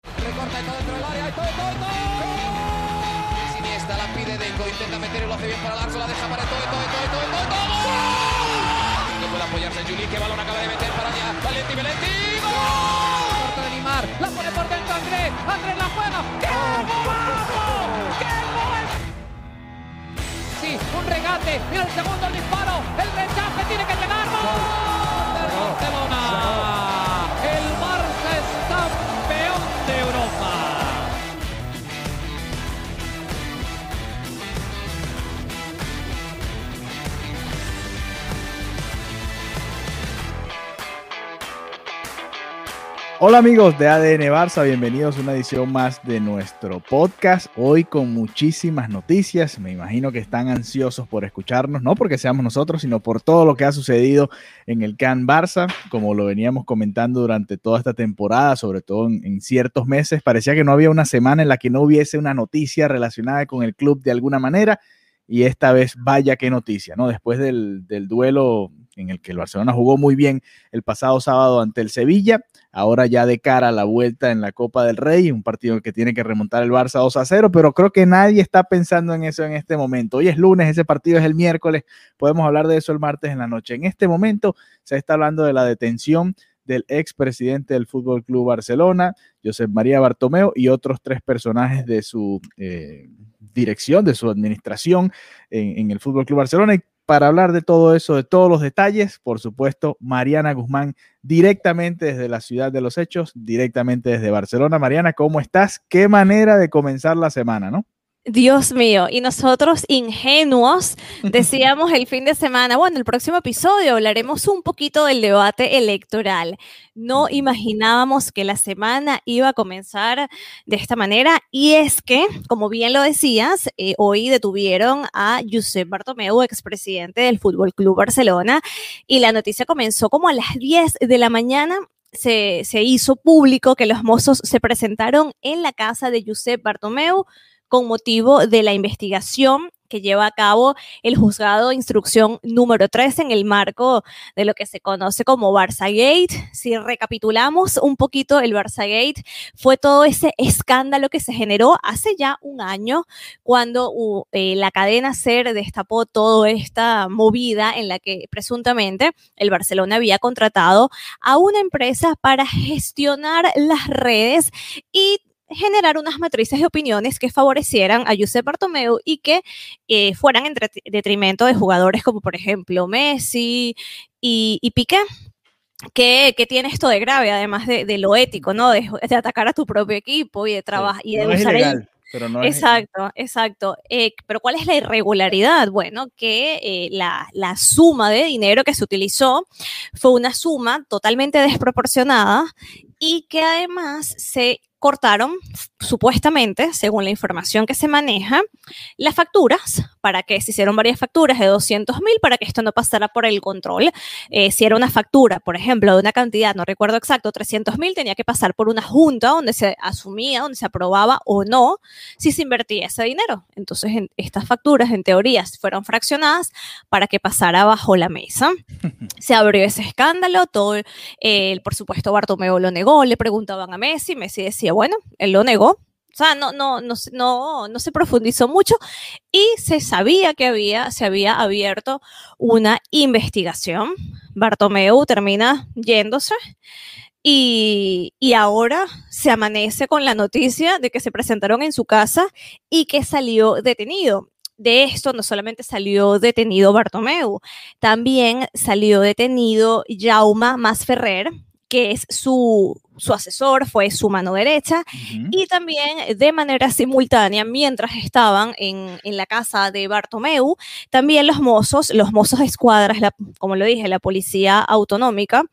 Recorta y todo dentro del área. Y todo, todo, todo. Siniestra la pide Deco. Intenta meter y lo hace bien para Larso. La deja para todo, todo, todo, todo, todo, todo. No puede apoyarse Juli. Que balón acaba de meter para allá. Valenti, Valenti. ¡Gol! Corta de Neymar. La pone por dentro Andrés. Andrés la juega. ¡Qué golazo! ¡Qué gol! Sí, un regate. Mira el segundo el disparo. El rechace Hola amigos de ADN Barça, bienvenidos a una edición más de nuestro podcast. Hoy con muchísimas noticias, me imagino que están ansiosos por escucharnos, no porque seamos nosotros, sino por todo lo que ha sucedido en el Can Barça, como lo veníamos comentando durante toda esta temporada, sobre todo en, en ciertos meses, parecía que no había una semana en la que no hubiese una noticia relacionada con el club de alguna manera. Y esta vez, vaya qué noticia, ¿no? Después del, del duelo en el que el Barcelona jugó muy bien el pasado sábado ante el Sevilla, ahora ya de cara a la vuelta en la Copa del Rey, un partido que tiene que remontar el Barça 2 a 0, pero creo que nadie está pensando en eso en este momento. Hoy es lunes, ese partido es el miércoles, podemos hablar de eso el martes en la noche. En este momento se está hablando de la detención del expresidente del Fútbol Club Barcelona, Josep María Bartomeu, y otros tres personajes de su eh, dirección, de su administración en, en el Fútbol Club Barcelona. Y para hablar de todo eso, de todos los detalles, por supuesto, Mariana Guzmán, directamente desde la ciudad de los hechos, directamente desde Barcelona. Mariana, ¿cómo estás? Qué manera de comenzar la semana, ¿no? Dios mío, y nosotros ingenuos decíamos el fin de semana, bueno, el próximo episodio hablaremos un poquito del debate electoral. No imaginábamos que la semana iba a comenzar de esta manera y es que, como bien lo decías, eh, hoy detuvieron a Josep Bartomeu, expresidente del Fútbol Club Barcelona, y la noticia comenzó como a las 10 de la mañana. Se, se, hizo público que los mozos se presentaron en la casa de Josep Bartomeu con motivo de la investigación que lleva a cabo el juzgado de instrucción número 3 en el marco de lo que se conoce como Barça Gate. Si recapitulamos un poquito el Barça Gate, fue todo ese escándalo que se generó hace ya un año cuando eh, la cadena SER destapó toda esta movida en la que presuntamente el Barcelona había contratado a una empresa para gestionar las redes y generar unas matrices de opiniones que favorecieran a Josep Bartomeu y que eh, fueran en detrimento de jugadores como por ejemplo Messi y, y Piqué. ¿Qué, ¿Qué, tiene esto de grave, además de, de lo ético, ¿no? De, de, atacar a tu propio equipo y de trabajar sí, y de no usar ilegal, el... Pero no exacto, es... exacto. Eh, pero ¿cuál es la irregularidad? Bueno, que eh, la, la, suma de dinero que se utilizó fue una suma totalmente desproporcionada y que además se cortaron, supuestamente, según la información que se maneja, las facturas, para que se hicieron varias facturas de 200 mil, para que esto no pasara por el control. Eh, si era una factura, por ejemplo, de una cantidad, no recuerdo exacto, 300 mil, tenía que pasar por una junta donde se asumía, donde se aprobaba o no si se invertía ese dinero. Entonces, en, estas facturas, en teoría, fueron fraccionadas para que pasara bajo la mesa. se abrió ese escándalo, todo, eh, por supuesto, Bartomeu lo negó, le preguntaban a Messi, Messi decía, bueno, él lo negó. O sea, no, no, no, no, no se profundizó mucho y se sabía que había, se había abierto una investigación. Bartomeu termina yéndose y, y, ahora se amanece con la noticia de que se presentaron en su casa y que salió detenido. De esto no solamente salió detenido Bartomeu, también salió detenido Jauma Masferrer, que es su, su, asesor, fue su mano derecha, uh -huh. y también de manera simultánea, mientras estaban en, en, la casa de Bartomeu, también los mozos, los mozos de escuadras, la, como lo dije, la policía autonómica,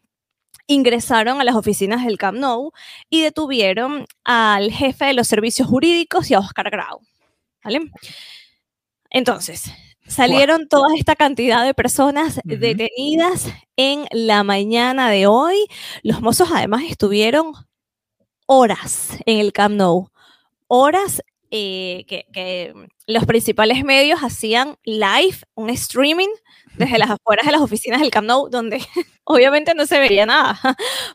ingresaron a las oficinas del Camp Nou y detuvieron al jefe de los servicios jurídicos y a Oscar Grau. ¿Vale? Entonces, salieron toda esta cantidad de personas detenidas en la mañana de hoy. Los mozos además estuvieron horas en el Camp Nou, horas eh, que, los principales medios hacían live, un streaming desde las afueras de las oficinas del Camp Nou, donde obviamente no se veía nada,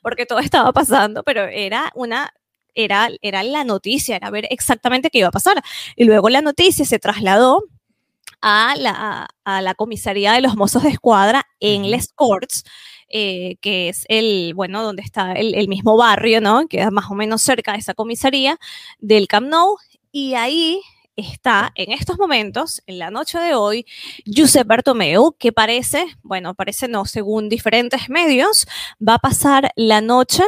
porque todo estaba pasando, pero era una era, era la noticia, era ver exactamente qué iba a pasar. Y luego la noticia se trasladó a la, a la comisaría de los mozos de escuadra en Les Corts, eh, que es el, bueno, donde está el, el, mismo barrio, ¿no? Que es más o menos cerca de esa comisaría del Camp Nou, y ahí está en estos momentos, en la noche de hoy, Giuseppe Bartomeu, que parece, bueno, parece no, según diferentes medios, va a pasar la noche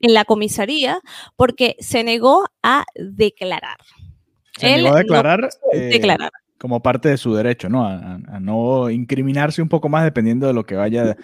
en la comisaría porque se negó a declarar. Se negó a declarar, eh, declarar, como parte de su derecho, ¿no? A, a, no incriminarse un poco más dependiendo de lo que vaya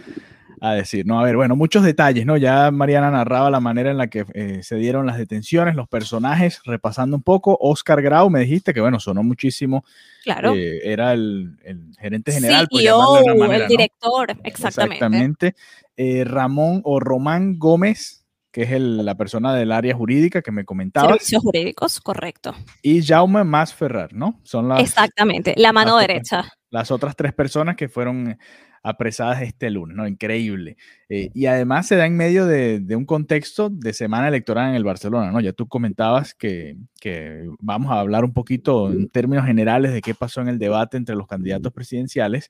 a decir, ¿no? A ver, bueno, muchos detalles, ¿no? Ya Mariana narraba la manera en la que eh, se dieron las detenciones, los personajes, repasando un poco. Oscar Grau, me dijiste que, bueno, sonó muchísimo. Claro. Eh, era el, el, gerente general. Sí, yo, de manera, el director, ¿no? exactamente. Exactamente. Eh, Ramón o Román Gómez, que es el, la persona del área jurídica que me comentaba. Servicios jurídicos, correcto. Y Jaume Masferrar, ¿no? Son las. Exactamente, la mano las derecha. Otras, las otras tres personas que fueron apresadas este lunes, ¿no? Increíble. Eh, y además se da en medio de, de, un contexto de semana electoral en el Barcelona, ¿no? Ya tú comentabas que, que, vamos a hablar un poquito en términos generales de qué pasó en el debate entre los candidatos presidenciales,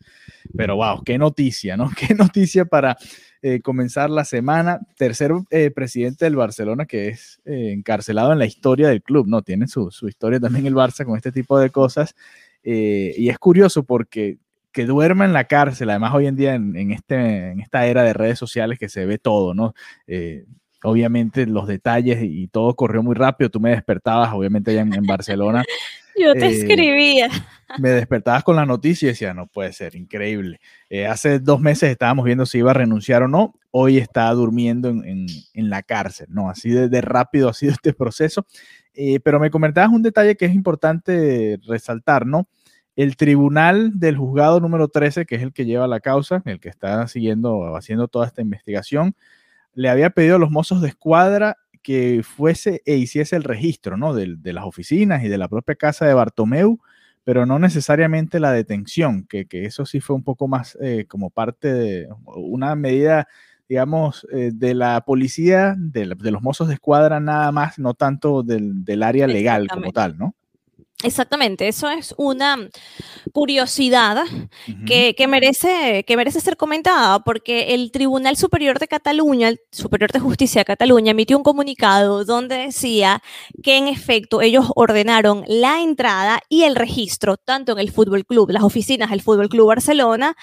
pero wow, qué noticia, ¿no? Qué noticia para eh, comenzar la semana. Tercer eh, presidente del Barcelona que es eh, encarcelado en la historia del club, ¿no? Tiene su, su historia también el Barça con este tipo de cosas. y es curioso porque que duerma en la cárcel, además hoy en día en, en, este, en esta era de redes sociales que se ve todo, ¿no? Eh, obviamente los detalles y todo corrió muy rápido, tú me despertabas, obviamente allá en, en Barcelona. Yo te eh, escribía. Me despertabas con la noticia y decía, no puede ser, increíble. Eh, hace dos meses estábamos viendo si iba a renunciar o no, hoy está durmiendo en, la cárcel, ¿no? Así de, de, rápido ha sido este proceso. Pero me comentabas un detalle que es importante resaltar, ¿no? El tribunal del juzgado número 13, que es el que lleva la causa, el que está siguiendo, haciendo toda esta investigación, le había pedido a los mozos de escuadra que fuese e hiciese el registro ¿no? de, de las oficinas y de la propia casa de Bartomeu, pero no necesariamente la detención, que, que eso sí fue un poco más eh, como parte de una medida, digamos, eh, de la policía, de, de, los mozos de escuadra nada más, no tanto del, del área legal como tal, ¿no? Exactamente, eso es una curiosidad uh -huh. que, que, merece, que merece ser comentada porque el Tribunal Superior de Cataluña, el Superior de Justicia de Cataluña, emitió un comunicado donde decía que en efecto ellos ordenaron la entrada y el registro tanto en el Fútbol Club, las oficinas del Fútbol Club Barcelona,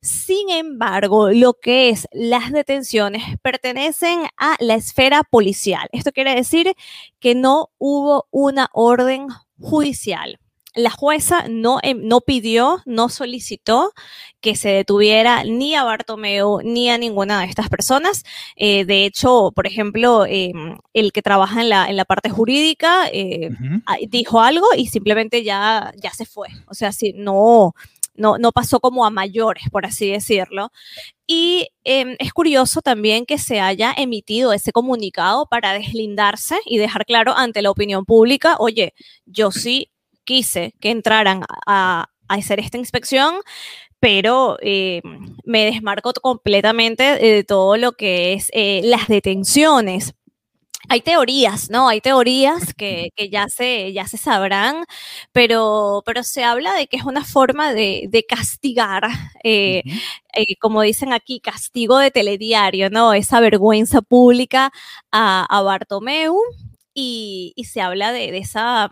sin embargo, lo que es las detenciones pertenecen a la esfera policial. Esto quiere decir que no hubo una orden judicial. La jueza no, no, pidió, no solicitó que se detuviera ni a Bartomeu ni a ninguna de estas personas. Eh, de hecho, por ejemplo, eh, el que trabaja en la, en la parte jurídica eh, uh -huh. dijo algo y simplemente ya, ya se fue. O sea, si no, no, no pasó como a mayores, por así decirlo. Y eh, es curioso también que se haya emitido ese comunicado para deslindarse y dejar claro ante la opinión pública, oye, yo sí quise que entraran a, hacer esta inspección, pero eh, me desmarco completamente de todo lo que es eh, las detenciones hay teorías, ¿no? Hay teorías que, que, ya, se, ya se sabrán, pero, pero se habla de que es una forma de, de castigar, eh, uh -huh. eh, como dicen aquí, castigo de telediario, ¿no? Esa vergüenza pública a, a Bartomeu y, y, se habla de, de esa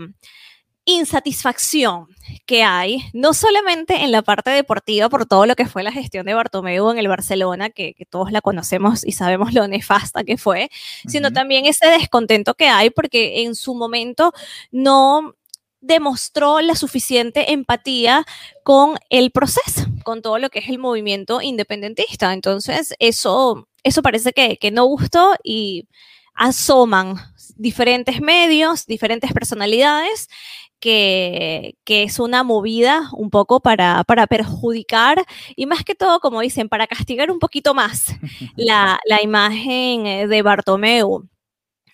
insatisfacción que hay, no solamente en la parte deportiva por todo lo que fue la gestión de Bartomeu en el Barcelona, que, que todos la conocemos y sabemos lo nefasta que fue, uh -huh. sino también ese descontento que hay porque en su momento no demostró la suficiente empatía con el proceso, con todo lo que es el movimiento independentista. Entonces, eso eso parece que, que no gustó y asoman diferentes medios, diferentes personalidades, que, que, es una movida un poco para, para, perjudicar y más que todo, como dicen, para castigar un poquito más la, la imagen eh, de Bartomeu.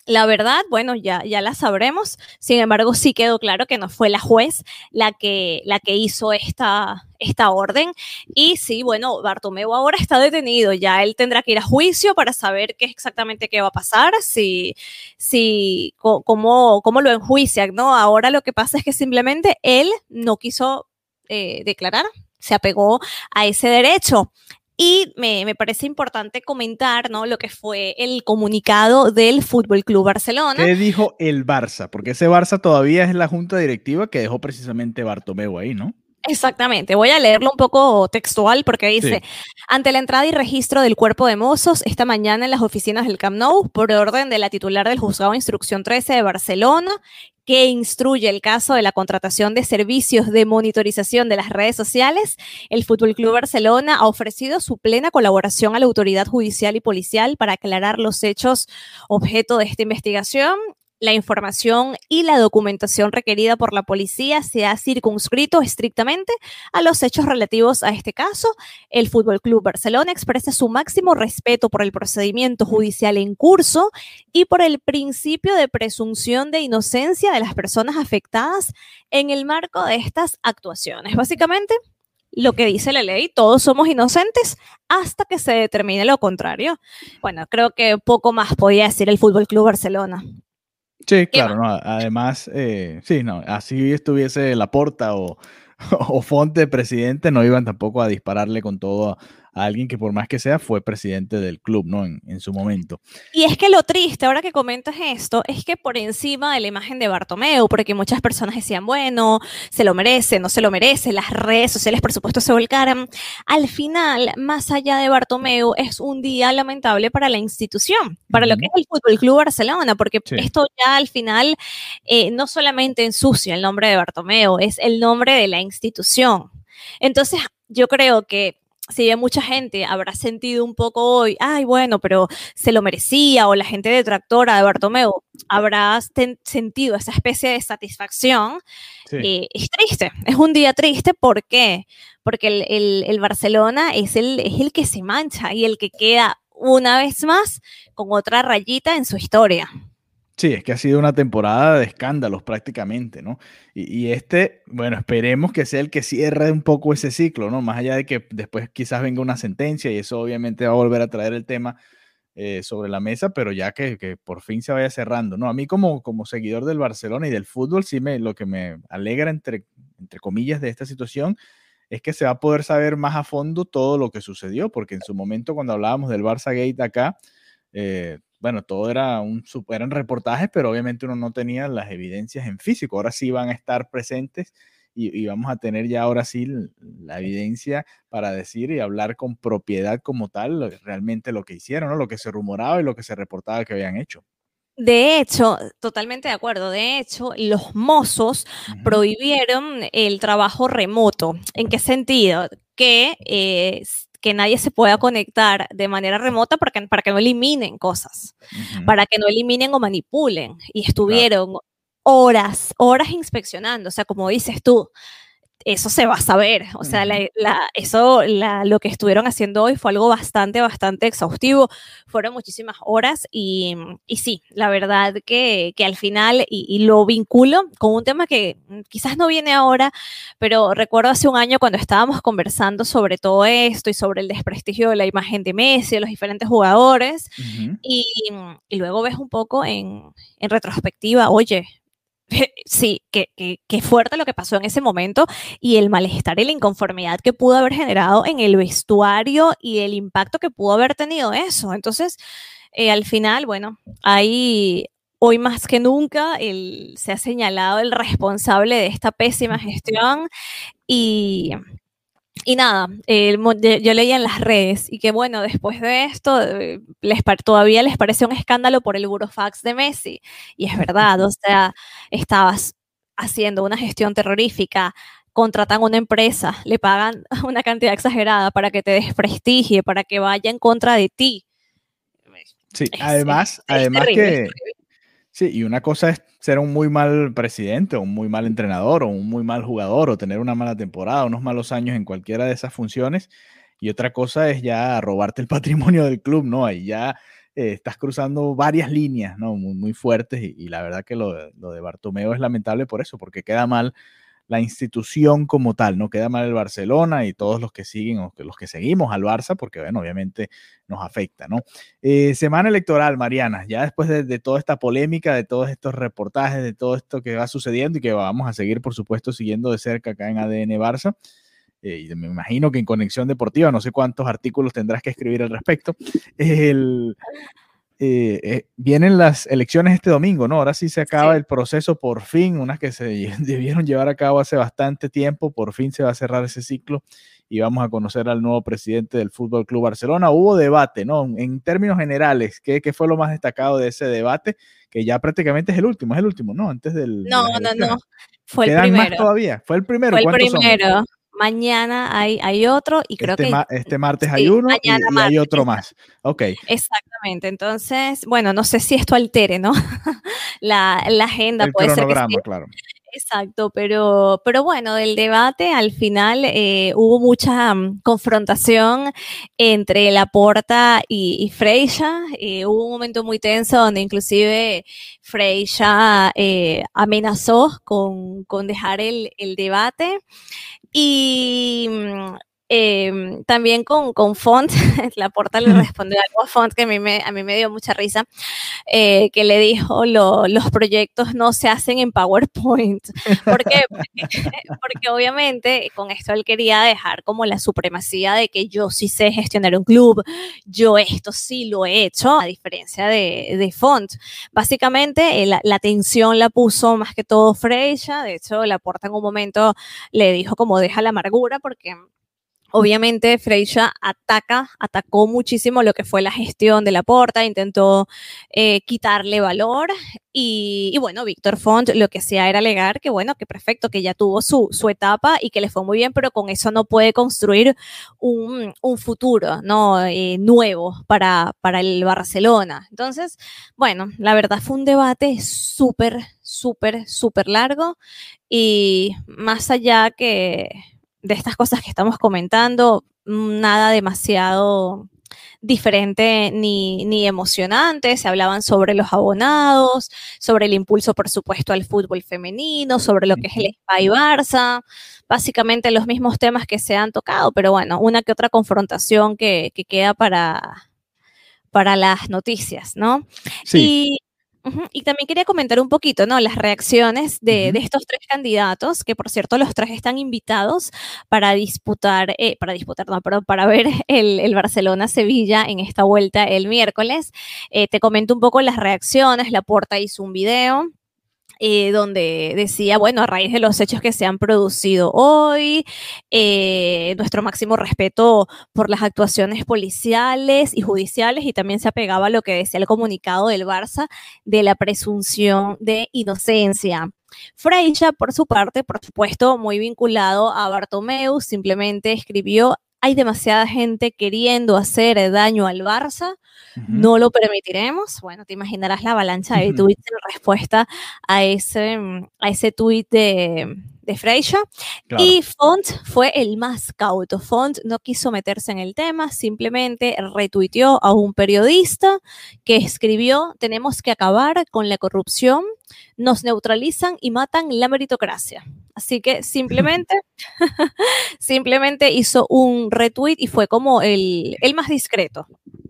La verdad, bueno, ya, ya la sabremos. Sin embargo, sí quedó claro que no fue la juez la que, la que hizo esta, esta orden. Y sí, bueno, Bartomeu ahora está detenido. Ya él tendrá que ir a juicio para saber qué exactamente qué va a pasar, si, si, cómo, cómo lo enjuician, ¿no? Ahora lo que pasa es que simplemente él no quiso eh, declarar, se apegó a ese derecho. Y me, me, parece importante comentar ¿no? lo que fue el comunicado del Fútbol Club Barcelona. ¿Qué dijo el Barça? Porque ese Barça todavía es la junta directiva que dejó precisamente Bartomeu ahí, ¿no? Exactamente, voy a leerlo un poco textual porque dice, sí. ante la entrada y registro del cuerpo de mozos esta mañana en las oficinas del Camp Nou, por orden de la titular del juzgado de instrucción 13 de Barcelona, que instruye el caso de la contratación de servicios de monitorización de las redes sociales, el Fútbol Club Barcelona ha ofrecido su plena colaboración a la autoridad judicial y policial para aclarar los hechos objeto de esta investigación la información y la documentación requerida por la policía se ha circunscrito estrictamente a los hechos relativos a este caso. El Fútbol Club Barcelona expresa su máximo respeto por el procedimiento judicial en curso y por el principio de presunción de inocencia de las personas afectadas en el marco de estas actuaciones. Básicamente, lo que dice la ley, todos somos inocentes hasta que se determine lo contrario. Bueno, creo que poco más podía decir el Fútbol Club Barcelona. Sí, claro, no, además, eh, sí, no, así estuviese Laporta o, o Fonte presidente, no iban tampoco a dispararle con todo a alguien que por más que sea fue presidente del club, ¿no? En, en, su momento. Y es que lo triste, ahora que comentas esto, es que por encima de la imagen de Bartomeu, porque muchas personas decían, bueno, se lo merece, no se lo merece, las redes sociales por supuesto se volcaran, al final, más allá de Bartomeu, es un día lamentable para la institución, para uh -huh. lo que es el Fútbol Club Barcelona, porque sí. esto ya al final eh, no solamente ensucia el nombre de Bartomeu, es el nombre de la institución. Entonces, yo creo que si bien mucha gente habrá sentido un poco hoy, ay, bueno, pero se lo merecía, o la gente detractora de Bartomeu habrá sentido esa especie de satisfacción, sí. eh, es triste, es un día triste, ¿por qué? Porque el, el, el Barcelona es el, es el que se mancha y el que queda una vez más con otra rayita en su historia. Sí, es que ha sido una temporada de escándalos prácticamente, ¿no? Y, este, bueno, esperemos que sea el que cierre un poco ese ciclo, ¿no? Más allá de que después quizás venga una sentencia y eso obviamente va a volver a traer el tema eh, sobre la mesa, pero ya que, que, por fin se vaya cerrando, ¿no? A mí como, como seguidor del Barcelona y del fútbol, sí me, lo que me alegra, entre, entre comillas, de esta situación es que se va a poder saber más a fondo todo lo que sucedió, porque en su momento cuando hablábamos del Barça Gate acá, eh, bueno, todo era un, eran reportajes, pero obviamente uno no tenía las evidencias en físico. Ahora sí van a estar presentes y, y, vamos a tener ya ahora sí la evidencia para decir y hablar con propiedad como tal realmente lo que hicieron, ¿no? lo que se rumoraba y lo que se reportaba que habían hecho. De hecho, totalmente de acuerdo. De hecho, los mozos uh -huh. prohibieron el trabajo remoto. ¿En qué sentido? Que eh, que nadie se pueda conectar de manera remota para que, para que no eliminen cosas, uh -huh. para que no eliminen o manipulen. Y estuvieron claro. horas, horas inspeccionando. O sea, como dices tú, eso se va a saber. O sea, la, la, eso, la, lo que estuvieron haciendo hoy fue algo bastante, bastante exhaustivo. Fueron muchísimas horas y, y sí, la verdad que, que al final, y, y, lo vinculo con un tema que quizás no viene ahora, pero recuerdo hace un año cuando estábamos conversando sobre todo esto y sobre el desprestigio de la imagen de Messi, de los diferentes jugadores, uh -huh. y, y, luego ves un poco en, en retrospectiva, oye, sí, qué que, que fuerte lo que pasó en ese momento y el malestar y la inconformidad que pudo haber generado en el vestuario y el impacto que pudo haber tenido eso. Entonces, eh, al final, bueno, ahí hoy más que nunca el, se ha señalado el responsable de esta pésima gestión y, y nada, eh, yo leía en las redes y que bueno, después de esto, eh, les, todavía les parece un escándalo por el burofax de Messi. Y es verdad, o sea, estabas haciendo una gestión terrorífica, contratan una empresa, le pagan una cantidad exagerada para que te desprestigie, para que vaya en contra de ti. Sí, además, además que... Sí, y una cosa es ser un muy mal presidente, o un muy mal entrenador, o un muy mal jugador, o tener una mala temporada, unos malos años en cualquiera de esas funciones. Y otra cosa es ya robarte el patrimonio del club, ¿no? Ahí ya eh, estás cruzando varias líneas, ¿no? Muy, muy fuertes. Y, la verdad que lo, lo de Bartomeo es lamentable por eso, porque queda mal la institución como tal, no queda mal el Barcelona y todos los que siguen o los que seguimos al Barça, porque bueno, obviamente nos afecta, ¿no? Eh, semana electoral, Mariana, ya después de, toda esta polémica, de todos estos reportajes, de todo esto que va sucediendo y que vamos a seguir, por supuesto, siguiendo de cerca acá en ADN Barça. Eh, y me imagino que en Conexión Deportiva, no sé cuántos artículos tendrás que escribir al respecto. Eh, eh, vienen las elecciones este domingo, ¿no? Ahora sí se acaba el proceso por fin, unas que se debieron llevar a cabo hace bastante tiempo, por fin se va a cerrar ese ciclo y vamos a conocer al nuevo presidente del Fútbol Club Barcelona. Hubo debate, ¿no? En términos generales, ¿qué, ¿qué, fue lo más destacado de ese debate? Que ya prácticamente es el último, es el último, ¿no? Antes del. No, no, no. Fue el primero. más todavía. Fue el primero. Fue el primero mañana hay, hay otro y creo este que... este martes hay uno y, hay otro más. Ok. Exactamente. Entonces, bueno, no sé si esto altere, ¿no? la, la, agenda El puede ser que claro. Exacto, pero, pero bueno, del debate al final eh, hubo mucha mm, confrontación entre Laporta y, y Freya. Eh, hubo un momento muy tenso donde inclusive Freya eh, amenazó con, con dejar el, el debate. Y Em, también con, con Font, la porta le respondió algo a Font que a mí me, a mí me dio mucha risa, eh, que le dijo, los proyectos no se hacen en PowerPoint. ¿Por qué? Porque, obviamente con esto él quería dejar como la supremacía de que yo sí sé gestionar un club, yo esto sí lo he hecho, a diferencia de, de Font. Básicamente eh, la, la tensión la puso más que todo Freya, de hecho la porta en un momento le dijo como deja la amargura porque Obviamente, Freya ataca, atacó muchísimo lo que fue la gestión de la porta, intentó eh, quitarle valor y, bueno, Víctor Font lo que hacía era alegar que bueno, que perfecto, que ya tuvo su, su etapa y que le fue muy bien, pero con eso no puede construir un, un futuro ¿no? Eh, nuevo para, para el Barcelona. Entonces, bueno, la verdad fue un debate súper, súper, súper largo y más allá que de estas cosas que estamos comentando, mm, nada demasiado diferente ni, ni, emocionante. Se hablaban sobre los abonados, sobre el impulso, por supuesto, al fútbol femenino, sobre lo que es el Spy Barça, básicamente los mismos temas que se han tocado, pero bueno, una que otra confrontación que, que queda para, para las noticias, ¿no? Sí. Y también quería comentar un poquito, ¿no? Las reacciones de, estos tres candidatos, que por cierto los tres están invitados para disputar, eh, para disputar, no, pero para ver el, Barcelona-Sevilla en esta vuelta el miércoles. Eh, te comento un poco las reacciones, la Porta hizo un video eh, donde decía, bueno, a raíz de los hechos que se han producido hoy, eh, nuestro máximo respeto por las actuaciones policiales y judiciales y también se apegaba a lo que decía el comunicado del Barça de la presunción de inocencia. Freya, por su parte, por supuesto, muy vinculado a Bartomeu, simplemente escribió hay demasiada gente queriendo hacer daño al Barça, no lo permitiremos. Bueno, te imaginarás la avalancha de tweets en respuesta a ese, a ese tweet de, de Freya. Y Font fue el más cauto. Font no quiso meterse en el tema, simplemente retuiteó a un periodista que escribió, tenemos que acabar con la corrupción, nos neutralizan y matan la meritocracia. Así que simplemente, simplemente hizo un retweet y fue como el, el más discreto.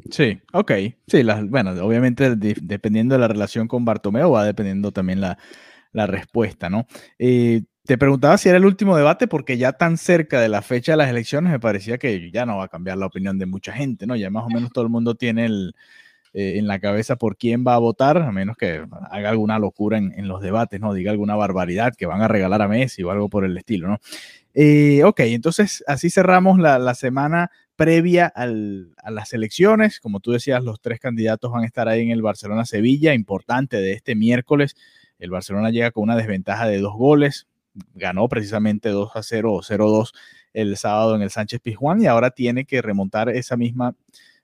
Sí, ok. Sí, bueno, obviamente dependiendo de la relación con Bartomeo va dependiendo también la, la respuesta, ¿no? Eh, te preguntaba si era el último debate porque ya tan cerca de la fecha de las elecciones me parecía que ya no va a cambiar la opinión de mucha gente, ¿no? Ya más o menos todo el mundo tiene el, eh, en la cabeza por quién va a votar, a menos que haga alguna locura en, los debates, ¿no? Diga alguna barbaridad que van a regalar a Messi o algo por el estilo, ¿no? Eh, ok, entonces así cerramos la, semana previa a las elecciones. Como tú decías, los tres candidatos van a estar ahí en el Barcelona-Sevilla, importante de este miércoles. El Barcelona llega con una desventaja de dos goles, ganó precisamente 2 a 0 o 0 2 el sábado en el Sánchez Pizjuán y ahora tiene que remontar esa misma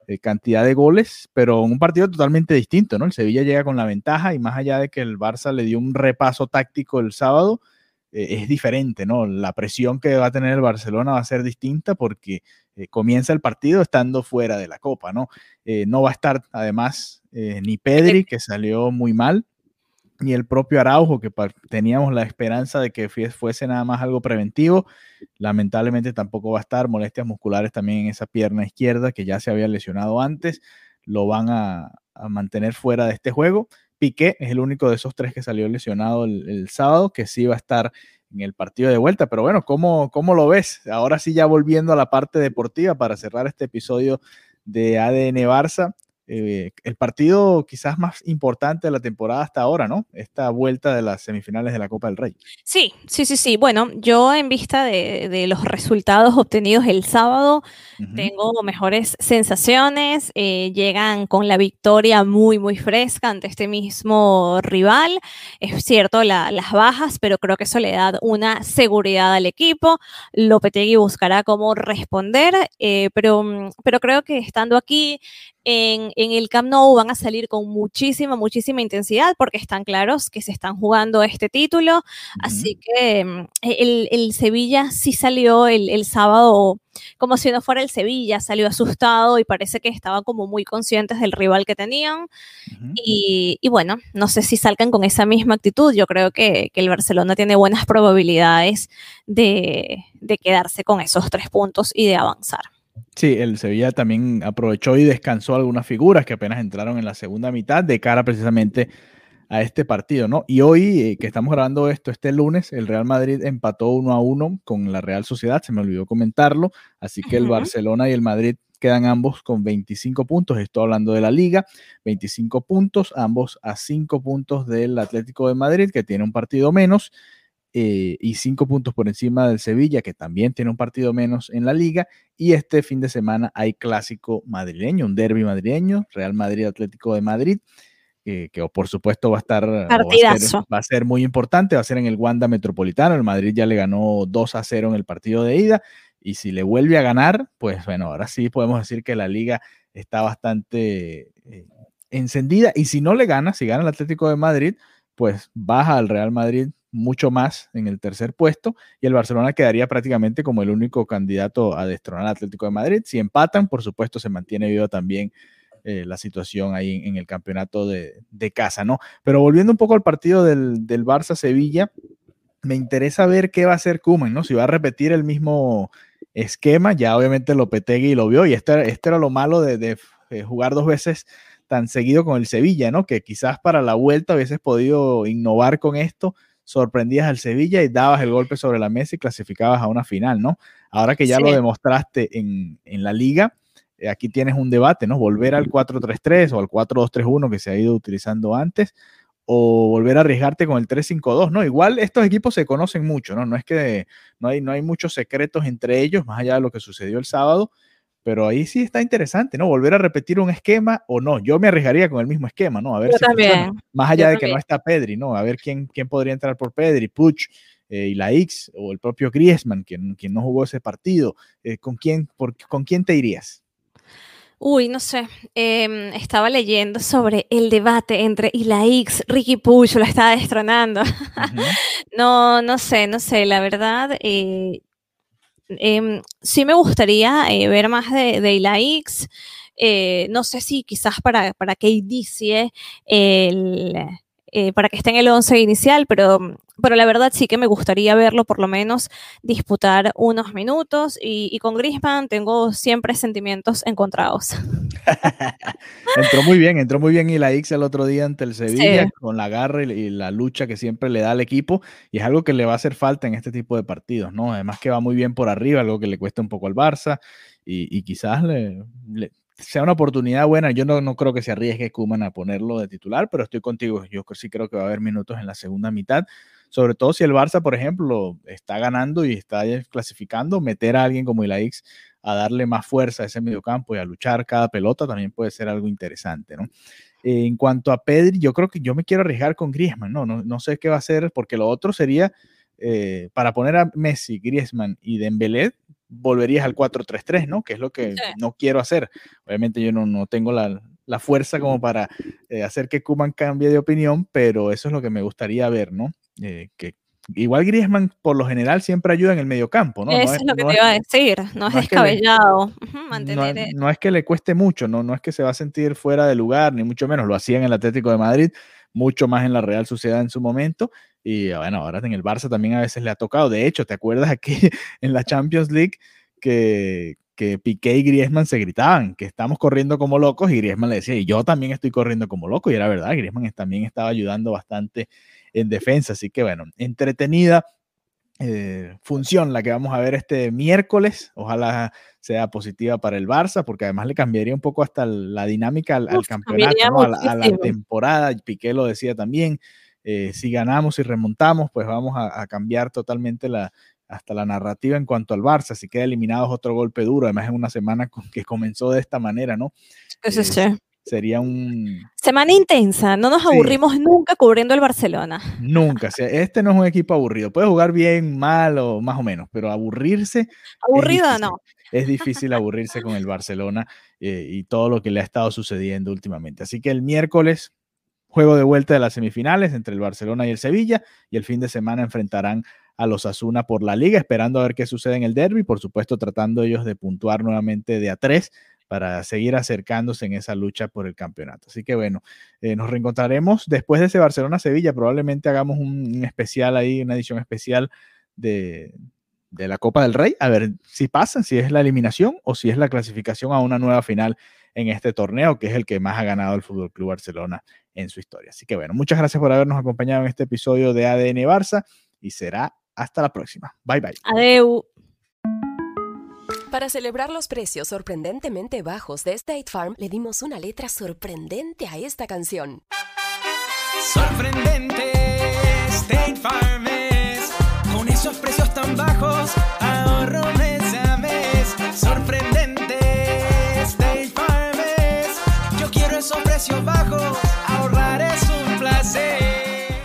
eh, cantidad de goles, pero un partido totalmente distinto, ¿no? El Sevilla llega con la ventaja y más allá de que el Barça le dio un repaso táctico el sábado, eh, es diferente, ¿no? La presión que va a tener el Barcelona va a ser distinta porque eh, comienza el partido estando fuera de la Copa, ¿no? no va a estar además ni Pedri, que salió muy mal, ni el propio Araujo, que teníamos la esperanza de que fuese nada más algo preventivo. Lamentablemente tampoco va a estar, molestias musculares también en esa pierna izquierda que ya se había lesionado antes, lo van a, mantener fuera de este juego. Piqué es el único de esos tres que salió lesionado el, sábado, que sí va a estar en el partido de vuelta. Pero bueno, ¿cómo, ¿cómo lo ves? Ahora sí, ya volviendo a la parte deportiva para cerrar este episodio de ADN Barça. Eh, el partido quizás más importante de la temporada hasta ahora, ¿no? Esta vuelta de las semifinales de la Copa del Rey. Sí, sí, sí, sí. Bueno, yo en vista de, los resultados obtenidos el sábado, tengo mejores sensaciones. Eh, llegan con la victoria muy, muy fresca ante este mismo rival. Es cierto, las bajas, pero creo que eso le da una seguridad al equipo. Lopetegui buscará cómo responder, eh, pero, pero creo que estando aquí en, el Camp Nou van a salir con muchísima, muchísima intensidad porque están claros que se están jugando este título. Así que mm, el, el, Sevilla sí salió el, el, sábado como si no fuera el Sevilla, salió asustado y parece que estaban como muy conscientes del rival que tenían. y, y, bueno, no sé si salgan con esa misma actitud. Yo creo que, que el Barcelona tiene buenas probabilidades de, de quedarse con esos tres puntos y de avanzar. Sí, el Sevilla también aprovechó y descansó algunas figuras que apenas entraron en la segunda mitad de cara precisamente a este partido, ¿no? Y hoy eh, que estamos grabando esto, este lunes, el Real Madrid empató uno a uno con la Real Sociedad, se me olvidó comentarlo, así que el Barcelona y el Madrid quedan ambos con 25 puntos, estoy hablando de la liga, 25 puntos, ambos a 5 puntos del Atlético de Madrid, que tiene un partido menos, eh, y cinco puntos por encima del Sevilla, que también tiene un partido menos en la liga. Y este fin de semana hay clásico madrileño, un derby madrileño, Real Madrid Atlético de Madrid, que por supuesto va a estar, va a, ser, muy importante, va a ser en el Wanda Metropolitano. El Madrid ya le ganó 2 a 0 en el partido de ida. Y si le vuelve a ganar, pues bueno, ahora sí podemos decir que la liga está bastante eh, encendida. Y si no le gana, si gana el Atlético de Madrid, pues baja al Real Madrid mucho más en el tercer puesto y el Barcelona quedaría prácticamente como el único candidato a destronar al Atlético de Madrid. Si empatan, por supuesto, se mantiene viva también eh, la situación ahí en, el campeonato de, casa, ¿no? Pero volviendo un poco al partido del, Barça-Sevilla, me interesa ver qué va a hacer Kuman, ¿no? Si va a repetir el mismo esquema, ya obviamente Lopetegui lo vio y esto, era lo malo de, de jugar dos veces tan seguido con el Sevilla, ¿no? Que quizás para la vuelta hubieses podido innovar con esto, sorprendías al Sevilla y dabas el golpe sobre la mesa y clasificabas a una final, ¿no? Ahora que ya lo demostraste en, la liga, eh, aquí tienes un debate, ¿no? Volver al 4-3-3 o al 4-2-3-1 que se ha ido utilizando antes o volver a arriesgarte con el 3-5-2, ¿no? Igual estos equipos se conocen mucho, ¿no? No es que no hay, no hay muchos secretos entre ellos, más allá de lo que sucedió el sábado, pero ahí sí está interesante, ¿no? Volver a repetir un esquema o no. Yo me arriesgaría con el mismo esquema, ¿no? A ver si también. Más allá de que no está Pedri, ¿no? A ver quién, quién podría entrar por Pedri, Puch eh, y la X o el propio Griezmann, quien, quien no jugó ese partido. Eh, ¿con, quién, por, ¿Con quién te irías? Uy, no sé. Em, estaba leyendo sobre el debate entre X, Ricky Puch, lo estaba destronando. no, no sé, no sé. La verdad, eh, Em, sí me gustaría eh, ver más de, de Ilaix. Eh, no sé si quizás para, para que inicie el, eh, para que esté en el 11 inicial, pero, pero la verdad sí que me gustaría verlo por lo menos disputar unos minutos y, con Griezmann tengo siempre sentimientos encontrados. entró muy bien, entró muy bien y la X el otro día ante el Sevilla con la garra y, la lucha que siempre le da al equipo y es algo que le va a hacer falta en este tipo de partidos, ¿no? Además que va muy bien por arriba, algo que le cuesta un poco al Barça y, quizás le, sea una oportunidad buena. Yo no, no creo que se arriesgue Kuman a ponerlo de titular, pero estoy contigo. Yo sí creo que va a haber minutos en la segunda mitad. Sobre todo si el Barça, por ejemplo, está ganando y está clasificando, meter a alguien como Ilaix a darle más fuerza a ese mediocampo y a luchar cada pelota también puede ser algo interesante, ¿no? en cuanto a Pedri, yo creo que yo me quiero arriesgar con Griezmann, ¿no? No, no sé qué va a hacer, porque lo otro sería eh, para poner a Messi, Griezmann y Dembélé, volverías al 4-3-3, ¿no? Que es lo que no quiero hacer. Obviamente yo no, no tengo la, la, fuerza como para eh, hacer que Kuman cambie de opinión, pero eso es lo que me gustaría ver, ¿no? Eh, que igual Griezmann por lo general siempre ayuda en el mediocampo, ¿no? Eso es, lo que te iba a decir, no, es descabellado mantener. No, es que le cueste mucho, ¿no? no es que se va a sentir fuera de lugar, ni mucho menos, lo hacía en el Atlético de Madrid, mucho más en la Real Sociedad en su momento, y bueno, ahora en el Barça también a veces le ha tocado, de hecho, ¿te acuerdas aquí en la Champions League que, que Piqué y Griezmann se gritaban que estamos corriendo como locos y Griezmann le decía, y yo también estoy corriendo como loco, y era verdad, Griezmann también estaba ayudando bastante en defensa. Así que bueno, entretenida eh, función la que vamos a ver este miércoles. Ojalá sea positiva para el Barça, porque además le cambiaría un poco hasta la dinámica al, campeonato, a, la, temporada. Piqué lo decía también. Eh, si ganamos y remontamos, pues vamos a, cambiar totalmente la, hasta la narrativa en cuanto al Barça. Si queda eliminado es otro golpe duro, además en una semana que comenzó de esta manera, ¿no? Eso sí. Eh, sería un... Semana intensa, no nos aburrimos nunca cubriendo el Barcelona. Nunca, este no es un equipo aburrido, puede jugar bien, mal o más o menos, pero aburrirse... Aburrido no. Es difícil aburrirse con el Barcelona eh, y todo lo que le ha estado sucediendo últimamente. Así que el miércoles, juego de vuelta de las semifinales entre el Barcelona y el Sevilla y el fin de semana enfrentarán a los Asuna por la liga, esperando a ver qué sucede en el derby, por supuesto tratando ellos de puntuar nuevamente de a tres para seguir acercándose en esa lucha por el campeonato. Así que bueno, eh, nos reencontraremos después de ese Barcelona-Sevilla. Probablemente hagamos un, especial ahí, una edición especial de, la Copa del Rey, a ver si pasa, si es la eliminación o si es la clasificación a una nueva final en este torneo, que es el que más ha ganado el Fútbol Club Barcelona en su historia. Así que bueno, muchas gracias por habernos acompañado en este episodio de ADN Barça y será hasta la próxima. Bye bye. Adeu. Para celebrar los precios sorprendentemente bajos de State Farm, le dimos una letra sorprendente a esta canción. Sorprendente, State Farm es, con esos precios tan bajos, ahorro mes a mes. Sorprendente, State Farm es, yo quiero esos precios bajos,